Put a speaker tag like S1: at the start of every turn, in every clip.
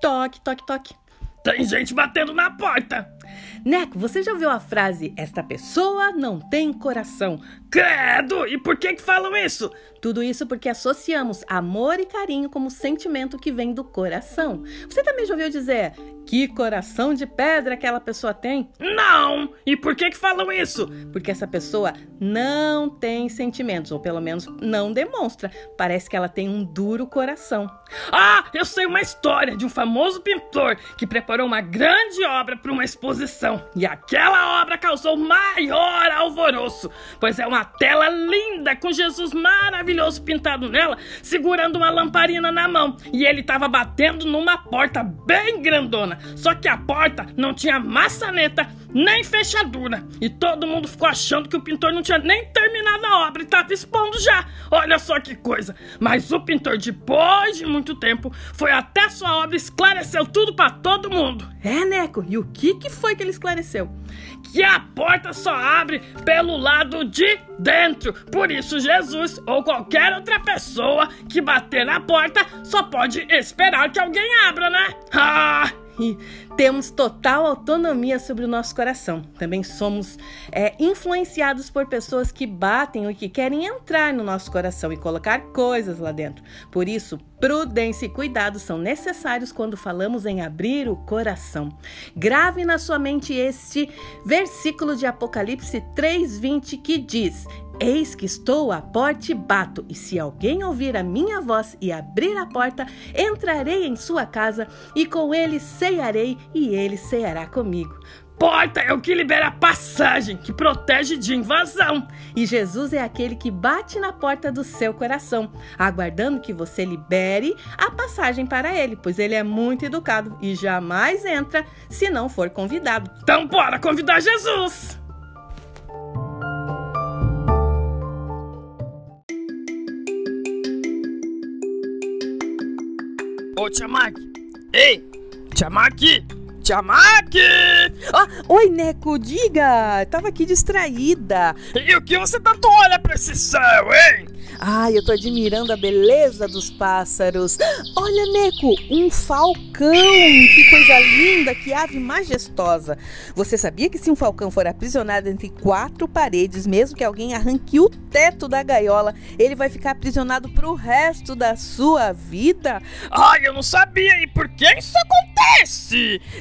S1: Toque, toque, toque.
S2: Tem gente batendo na porta.
S1: Neco, você já ouviu a frase: Esta pessoa não tem coração?
S2: Credo! E por que que falam isso?
S1: Tudo isso porque associamos amor e carinho como sentimento que vem do coração. Você também já ouviu dizer que coração de pedra aquela pessoa tem?
S2: Não! E por que que falam isso?
S1: Porque essa pessoa não tem sentimentos, ou pelo menos não demonstra. Parece que ela tem um duro coração.
S2: Ah, eu sei uma história de um famoso pintor que preparou uma grande obra para uma exposição. E aquela obra causou maior alvoroço, pois é uma tela linda com Jesus maravilhoso pintado nela, segurando uma lamparina na mão. E ele estava batendo numa porta bem grandona. Só que a porta não tinha maçaneta nem fechadura. E todo mundo ficou achando que o pintor não tinha nem terminado a obra e estava expondo já. Olha só que coisa. Mas o pintor, depois de muito tempo, foi até sua obra e esclareceu tudo para todo mundo.
S1: É, Neco, e o que, que foi que ele esclareceu?
S2: Que a porta só abre pelo lado de dentro. Por isso, Jesus ou qualquer outra pessoa que bater na porta só pode esperar que alguém abra, né? Ah!
S1: E temos total autonomia sobre o nosso coração. Também somos é, influenciados por pessoas que batem ou que querem entrar no nosso coração e colocar coisas lá dentro. Por isso, prudência e cuidado são necessários quando falamos em abrir o coração. Grave na sua mente este versículo de Apocalipse 3:20 que diz: Eis que estou à porta e bato, e se alguém ouvir a minha voz e abrir a porta, entrarei em sua casa e com ele cearei e ele ceará comigo.
S2: Porta é o que libera passagem, que protege de invasão.
S1: E Jesus é aquele que bate na porta do seu coração, aguardando que você libere a passagem para ele, pois ele é muito educado e jamais entra se não for convidado.
S2: Então bora convidar Jesus! Ô, Tiamak! Ei! Tiamak! Tiamak!
S1: Ah, oi, Neco, diga! Tava aqui distraída.
S2: E o que você tanto olha pra esse céu, hein?
S1: Ai, eu tô admirando a beleza dos pássaros. Olha, Neco, um falcão! Que coisa linda, que ave majestosa. Você sabia que se um falcão for aprisionado entre quatro paredes, mesmo que alguém arranque o teto da gaiola, ele vai ficar aprisionado pro resto da sua vida?
S2: Ai, eu não sabia. E por que isso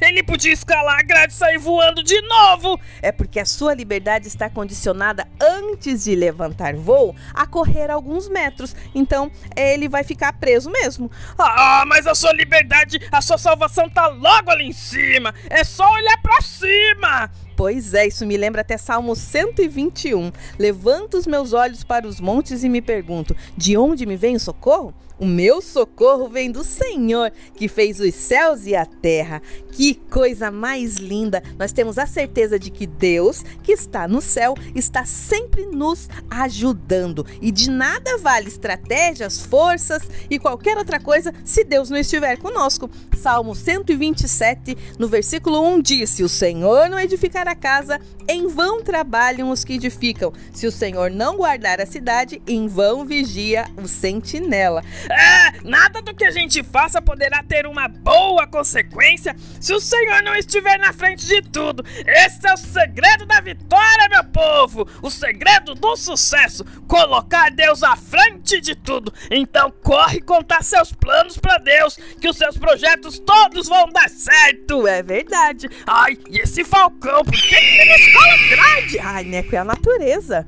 S2: Ele podia escalar a grade e sair voando de novo.
S1: É porque a sua liberdade está condicionada antes de levantar voo a correr alguns metros. Então, ele vai ficar preso mesmo.
S2: Ah, mas a sua liberdade, a sua salvação tá logo ali em cima. É só olhar para cima.
S1: Pois é, isso me lembra até Salmo 121. Levanto os meus olhos para os montes e me pergunto: de onde me vem o socorro? O meu socorro vem do Senhor, que fez os céus e a terra. Que coisa mais linda! Nós temos a certeza de que Deus, que está no céu, está sempre nos ajudando. E de nada vale estratégias, forças e qualquer outra coisa se Deus não estiver conosco. Salmo 127, no versículo 1 diz: Se o Senhor não edificar a casa, em vão trabalham os que edificam. Se o Senhor não guardar a cidade, em vão vigia o sentinela.
S2: É, nada do que a gente faça poderá ter uma boa consequência se o Senhor não estiver na frente de tudo. Esse é o segredo da vitória, meu povo. O segredo do sucesso, colocar Deus à frente de tudo. Então corre contar seus planos para Deus, que os seus projetos todos vão dar certo.
S1: É verdade.
S2: Ai, e esse falcão, por que ele na escola grande?
S1: Ai, Neco, é a natureza.